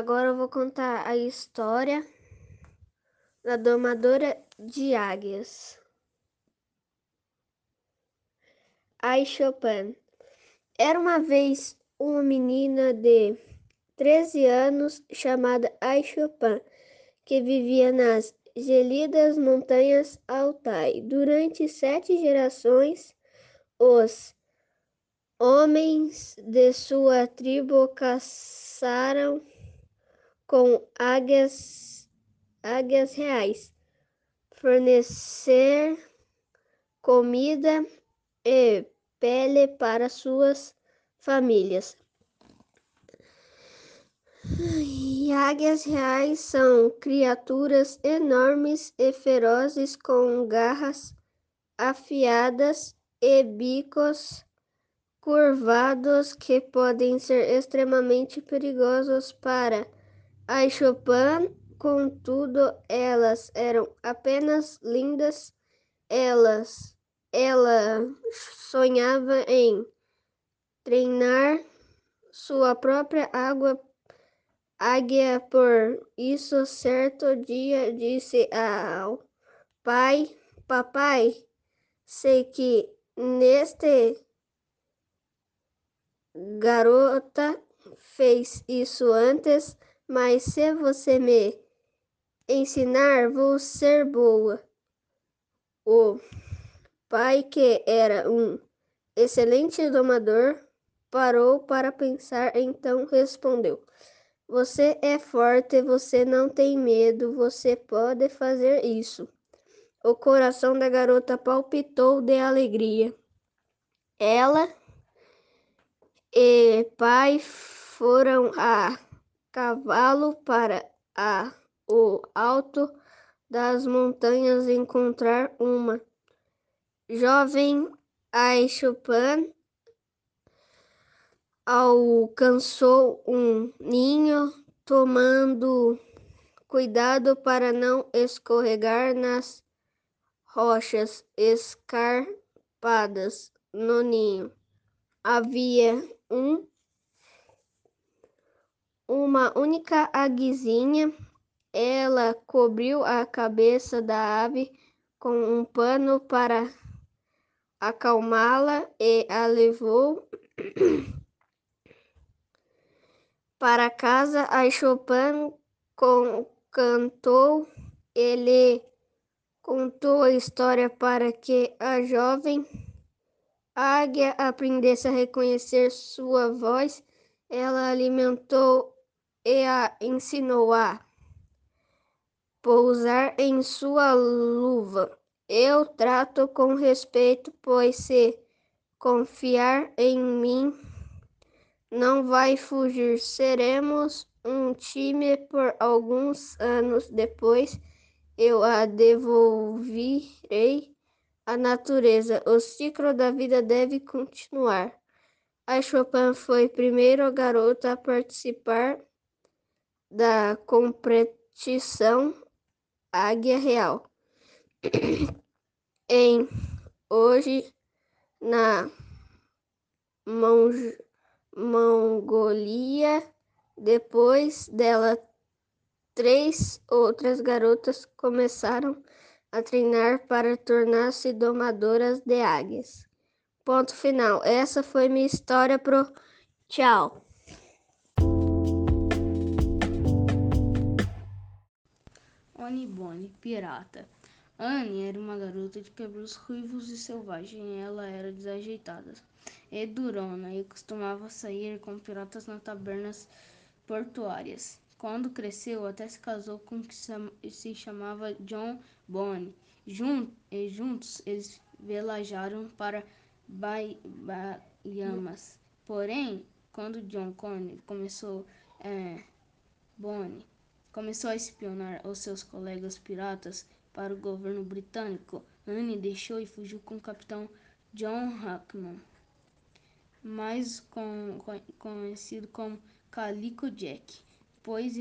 Agora eu vou contar a história da domadora de águias. Ai Chopin. Era uma vez uma menina de 13 anos chamada Ai Chopin, que vivia nas gelidas montanhas Altai. Durante sete gerações, os homens de sua tribo caçaram com águias, águias reais, fornecer comida e pele para suas famílias. E águias reais são criaturas enormes e ferozes com garras afiadas e bicos curvados que podem ser extremamente perigosos para a Chopin, contudo, elas eram apenas lindas. Elas, ela sonhava em treinar sua própria água águia. Por isso, certo dia disse ao pai: Papai, sei que neste garota fez isso antes mas se você me ensinar, vou ser boa. O pai, que era um excelente domador, parou para pensar, então respondeu: Você é forte, você não tem medo, você pode fazer isso. O coração da garota palpitou de alegria. Ela e pai foram a cavalo para a, o alto das montanhas encontrar uma jovem Aishupan alcançou um ninho tomando cuidado para não escorregar nas rochas escarpadas no ninho. Havia um uma única aguizinha. Ela cobriu a cabeça da ave com um pano para acalmá-la e a levou para casa. A Chopin com, cantou, ele contou a história para que a jovem águia aprendesse a reconhecer sua voz. Ela alimentou e a ensinou a pousar em sua luva. Eu trato com respeito, pois se confiar em mim, não vai fugir. Seremos um time por alguns anos depois. Eu a devolverei à natureza. O ciclo da vida deve continuar. A Chopin foi a primeira garota a participar da competição Águia Real. em hoje na Mongolia, depois dela, três outras garotas começaram a treinar para tornar-se domadoras de águias. Ponto final. Essa foi minha história pro tchau. Anne Bonny, pirata. Anne era uma garota de cabelos ruivos e selvagem. Ela era desajeitada e durona e costumava sair com piratas nas tabernas portuárias. Quando cresceu, até se casou com que se chamava John Bonny. Jun e juntos eles velajaram para Bahamas. Porém, quando John Conne começou é, Bonnie começou a espionar os seus colegas piratas para o governo britânico. Anne deixou e fugiu com o capitão John Hackman, mais com, conhecido como Calico Jack, pois,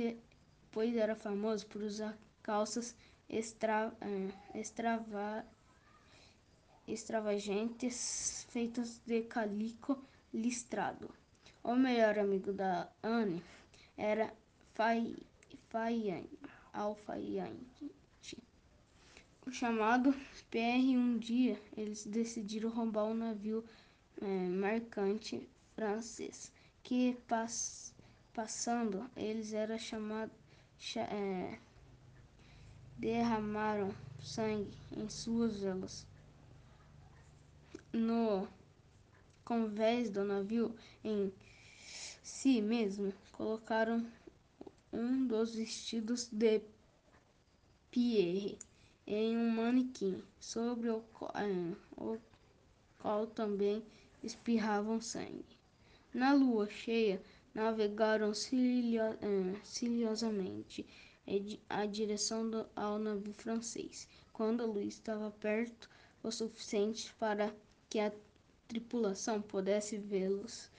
pois era famoso por usar calças extra, eh, extrava, extravagantes feitas de calico listrado. O melhor amigo da Anne era alfaiate chamado PR. Um dia, eles decidiram roubar um navio é, mercante francês que pass, passando eles era chamado é, derramaram sangue em suas velas. No convés do navio em si mesmo colocaram um dos vestidos de Pierre em um manequim, sobre o, é, o qual também espirravam sangue. Na lua cheia, navegaram silenciosamente a direção do, ao navio francês. Quando a luz estava perto o suficiente para que a tripulação pudesse vê-los,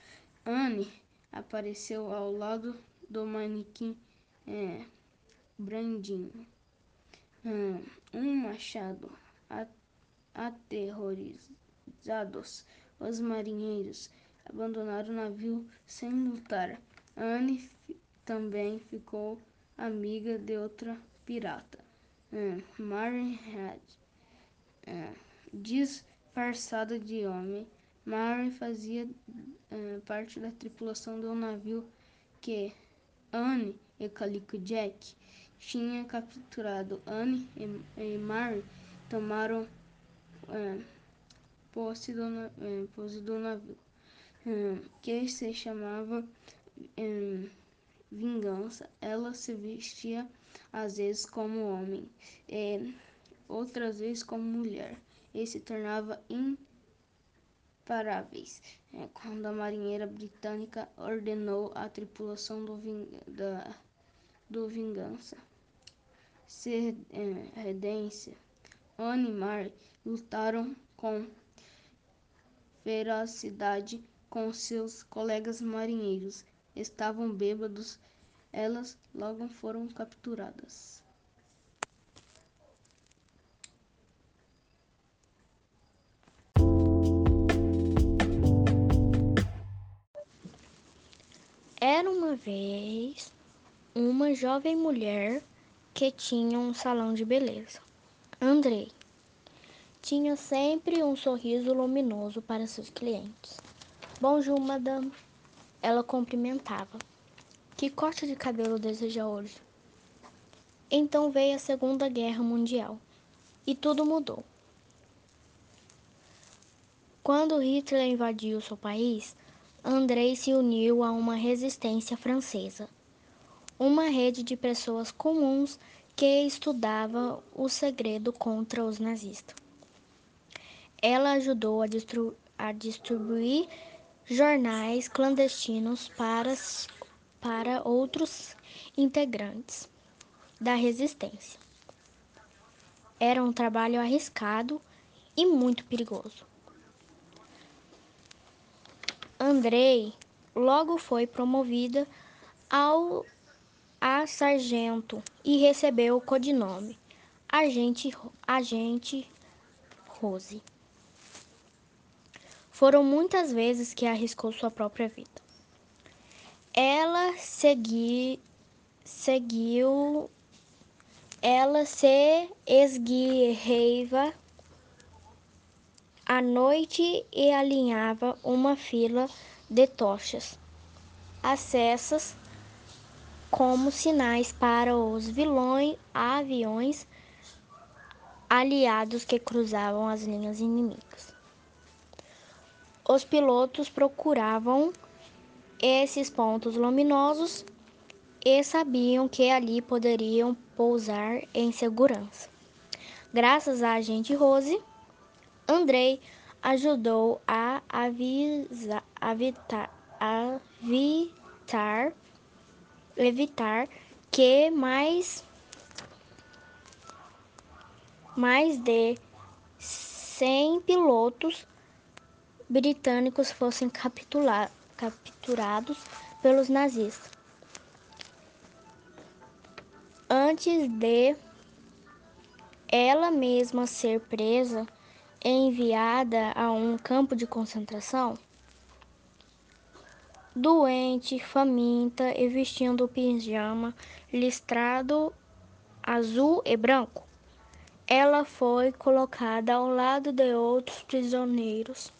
Anne apareceu ao lado do manequim é, brandindo um machado. Aterrorizados, os marinheiros abandonaram o navio sem lutar. Anne também ficou amiga de outra pirata, Head. disfarçada de homem, Mary fazia parte da tripulação do navio que Anne e Calico Jack tinha capturado. Anne e Mary tomaram posse do, posse do navio, que se chamava vingança. Ela se vestia às vezes como homem e outras vezes como mulher e se tornava imparáveis. É, quando a marinheira britânica ordenou a tripulação do, da, do Vingança ser é, redência, Anne Mar lutaram com ferocidade com seus colegas marinheiros estavam bêbados, elas logo foram capturadas. Era uma vez uma jovem mulher que tinha um salão de beleza. Andrei tinha sempre um sorriso luminoso para seus clientes. Bonjour, madame. Ela cumprimentava. Que corte de cabelo deseja hoje? Então veio a Segunda Guerra Mundial e tudo mudou. Quando Hitler invadiu seu país, Andrei se uniu a uma resistência francesa, uma rede de pessoas comuns que estudava o segredo contra os nazistas. Ela ajudou a, a distribuir jornais clandestinos para, para outros integrantes da resistência. Era um trabalho arriscado e muito perigoso. Andrei logo foi promovida ao a sargento e recebeu o codinome Agente, Agente Rose. Foram muitas vezes que arriscou sua própria vida. Ela segui, seguiu, ela se esguirrava à noite e alinhava uma fila de tochas acessas como sinais para os vilões, aviões aliados que cruzavam as linhas inimigas. Os pilotos procuravam esses pontos luminosos e sabiam que ali poderiam pousar em segurança. Graças à agente Rose, Andrei ajudou a avisar, evitar, evitar, evitar que mais, mais de 100 pilotos britânicos fossem capturados pelos nazistas. Antes de ela mesma ser presa e enviada a um campo de concentração, doente, faminta e vestindo pijama listrado azul e branco. Ela foi colocada ao lado de outros prisioneiros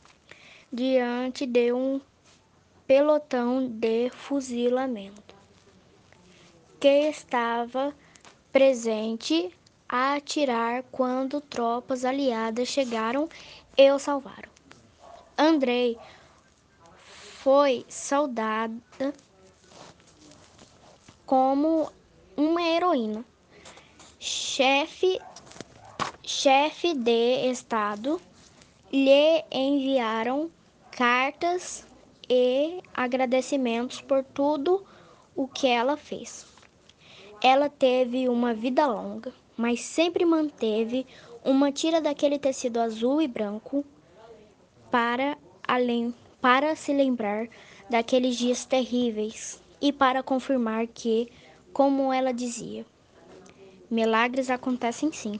diante de um pelotão de fuzilamento que estava presente a atirar quando tropas aliadas chegaram e o salvaram. Andrei foi saudada como uma heroína. Chefe chefe de estado lhe enviaram cartas e agradecimentos por tudo o que ela fez. Ela teve uma vida longa, mas sempre manteve uma tira daquele tecido azul e branco para além para se lembrar daqueles dias terríveis e para confirmar que, como ela dizia, milagres acontecem sim.